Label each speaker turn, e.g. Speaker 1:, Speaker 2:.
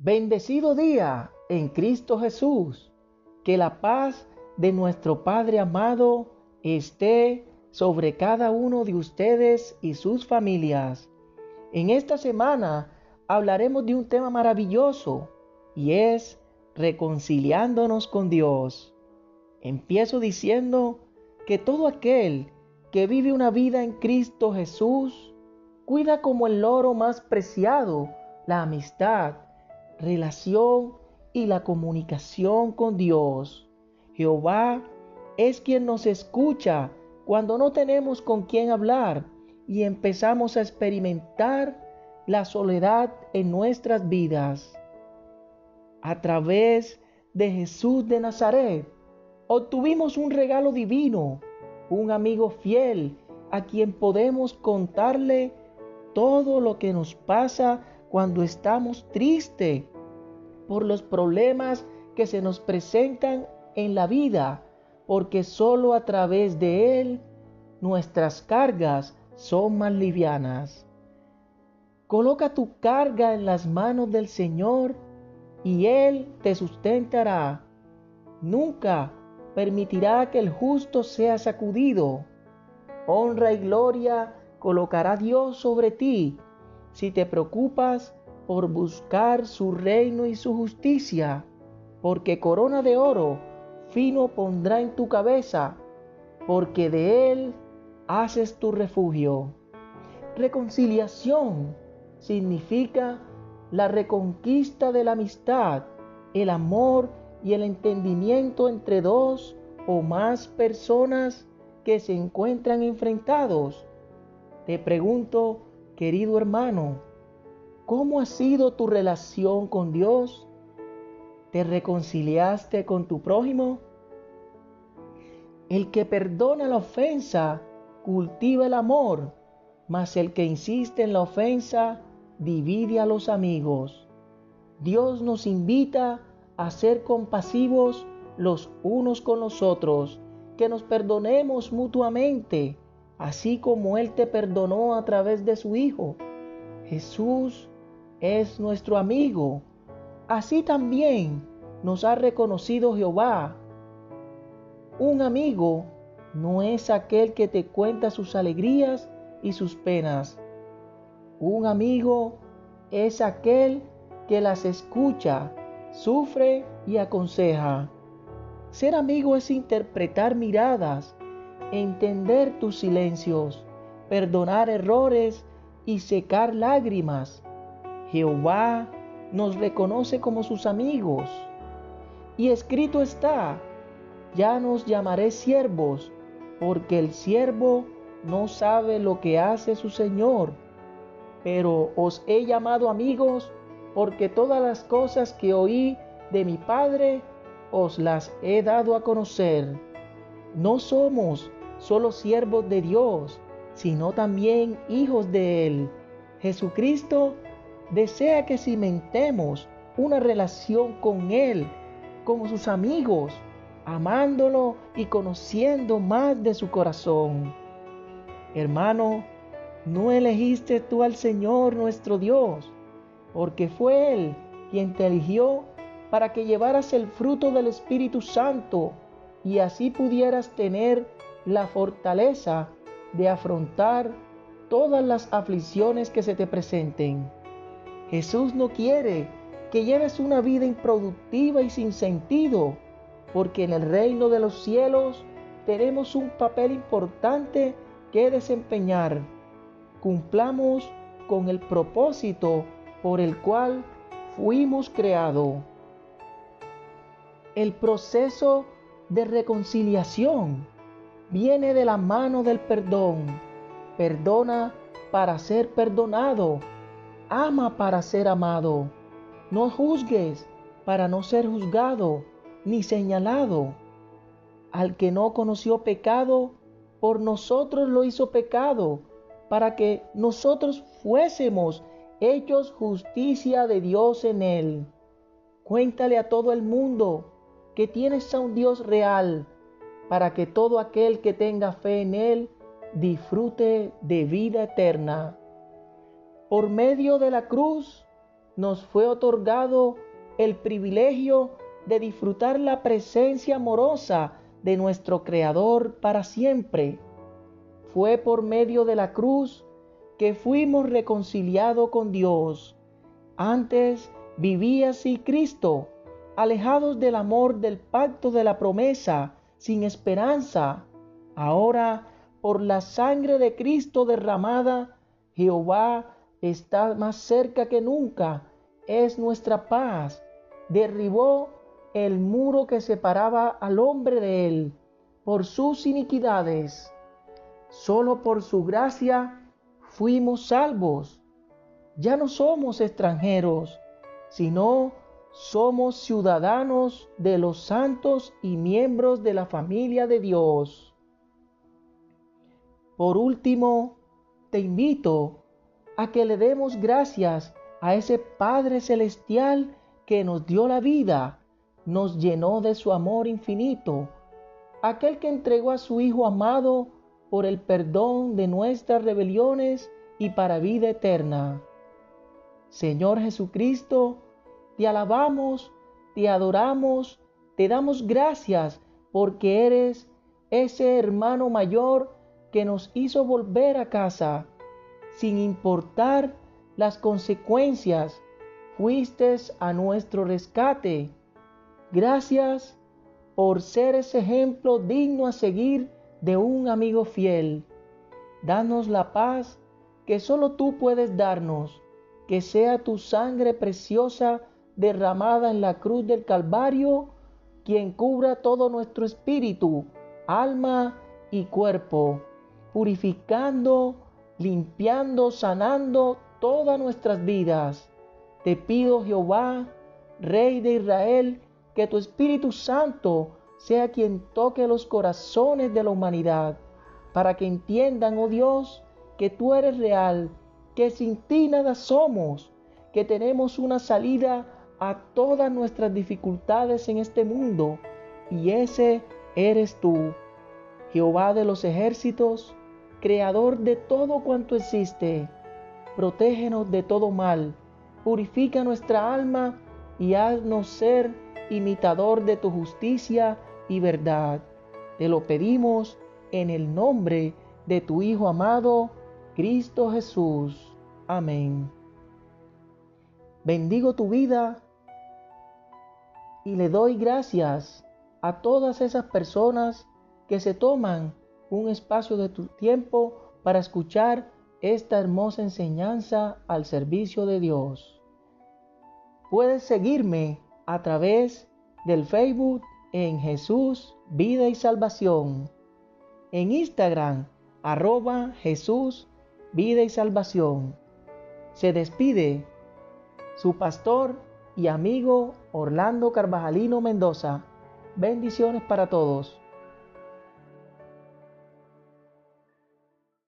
Speaker 1: Bendecido día en Cristo Jesús. Que la paz de nuestro Padre amado esté sobre cada uno de ustedes y sus familias. En esta semana hablaremos de un tema maravilloso y es reconciliándonos con Dios. Empiezo diciendo que todo aquel que vive una vida en Cristo Jesús cuida como el oro más preciado la amistad, relación y la comunicación con Dios. Jehová es quien nos escucha cuando no tenemos con quién hablar y empezamos a experimentar la soledad en nuestras vidas. A través de Jesús de Nazaret, obtuvimos un regalo divino, un amigo fiel a quien podemos contarle todo lo que nos pasa cuando estamos tristes por los problemas que se nos presentan en la vida, porque solo a través de Él nuestras cargas son más livianas. Coloca tu carga en las manos del Señor y Él te sustentará. Nunca permitirá que el justo sea sacudido. Honra y gloria colocará Dios sobre ti si te preocupas por buscar su reino y su justicia, porque corona de oro fino pondrá en tu cabeza, porque de él haces tu refugio. Reconciliación significa la reconquista de la amistad, el amor y el entendimiento entre dos o más personas que se encuentran enfrentados. Te pregunto, Querido hermano, ¿cómo ha sido tu relación con Dios? ¿Te reconciliaste con tu prójimo? El que perdona la ofensa cultiva el amor, mas el que insiste en la ofensa divide a los amigos. Dios nos invita a ser compasivos los unos con los otros, que nos perdonemos mutuamente así como Él te perdonó a través de su Hijo. Jesús es nuestro amigo. Así también nos ha reconocido Jehová. Un amigo no es aquel que te cuenta sus alegrías y sus penas. Un amigo es aquel que las escucha, sufre y aconseja. Ser amigo es interpretar miradas, entender tus silencios, perdonar errores y secar lágrimas. Jehová nos reconoce como sus amigos. Y escrito está, ya nos llamaré siervos, porque el siervo no sabe lo que hace su Señor. Pero os he llamado amigos, porque todas las cosas que oí de mi Padre os las he dado a conocer. No somos solo siervos de Dios, sino también hijos de Él. Jesucristo desea que cimentemos una relación con Él, como sus amigos, amándolo y conociendo más de su corazón. Hermano, no elegiste tú al Señor nuestro Dios, porque fue Él quien te eligió para que llevaras el fruto del Espíritu Santo y así pudieras tener la fortaleza de afrontar todas las aflicciones que se te presenten. Jesús no quiere que lleves una vida improductiva y sin sentido, porque en el reino de los cielos tenemos un papel importante que desempeñar. Cumplamos con el propósito por el cual fuimos creados. El proceso de reconciliación viene de la mano del perdón. Perdona para ser perdonado. Ama para ser amado. No juzgues para no ser juzgado ni señalado. Al que no conoció pecado, por nosotros lo hizo pecado, para que nosotros fuésemos hechos justicia de Dios en él. Cuéntale a todo el mundo que tienes a un Dios real para que todo aquel que tenga fe en Él disfrute de vida eterna. Por medio de la cruz, nos fue otorgado el privilegio de disfrutar la presencia amorosa de nuestro Creador para siempre. Fue por medio de la cruz que fuimos reconciliados con Dios. Antes vivía así Cristo, alejados del amor del pacto de la promesa, sin esperanza. Ahora, por la sangre de Cristo derramada, Jehová está más cerca que nunca, es nuestra paz. Derribó el muro que separaba al hombre de él por sus iniquidades. Solo por su gracia fuimos salvos. Ya no somos extranjeros, sino somos ciudadanos de los santos y miembros de la familia de Dios. Por último, te invito a que le demos gracias a ese Padre Celestial que nos dio la vida, nos llenó de su amor infinito, aquel que entregó a su Hijo amado por el perdón de nuestras rebeliones y para vida eterna. Señor Jesucristo, te alabamos, te adoramos, te damos gracias porque eres ese hermano mayor que nos hizo volver a casa sin importar las consecuencias, fuiste a nuestro rescate. Gracias por ser ese ejemplo digno a seguir de un amigo fiel. Danos la paz que solo tú puedes darnos, que sea tu sangre preciosa derramada en la cruz del Calvario, quien cubra todo nuestro espíritu, alma y cuerpo, purificando limpiando, sanando todas nuestras vidas. Te pido, Jehová, Rey de Israel, que tu Espíritu Santo sea quien toque los corazones de la humanidad, para que entiendan, oh Dios, que tú eres real, que sin ti nada somos, que tenemos una salida a todas nuestras dificultades en este mundo, y ese eres tú, Jehová de los ejércitos, Creador de todo cuanto existe, protégenos de todo mal, purifica nuestra alma y haznos ser imitador de tu justicia y verdad. Te lo pedimos en el nombre de tu Hijo amado, Cristo Jesús. Amén. Bendigo tu vida y le doy gracias a todas esas personas que se toman un espacio de tu tiempo para escuchar esta hermosa enseñanza al servicio de Dios. Puedes seguirme a través del Facebook en Jesús, Vida y Salvación. En Instagram, arroba Jesús, Vida y Salvación. Se despide su pastor y amigo Orlando Carvajalino Mendoza. Bendiciones para todos.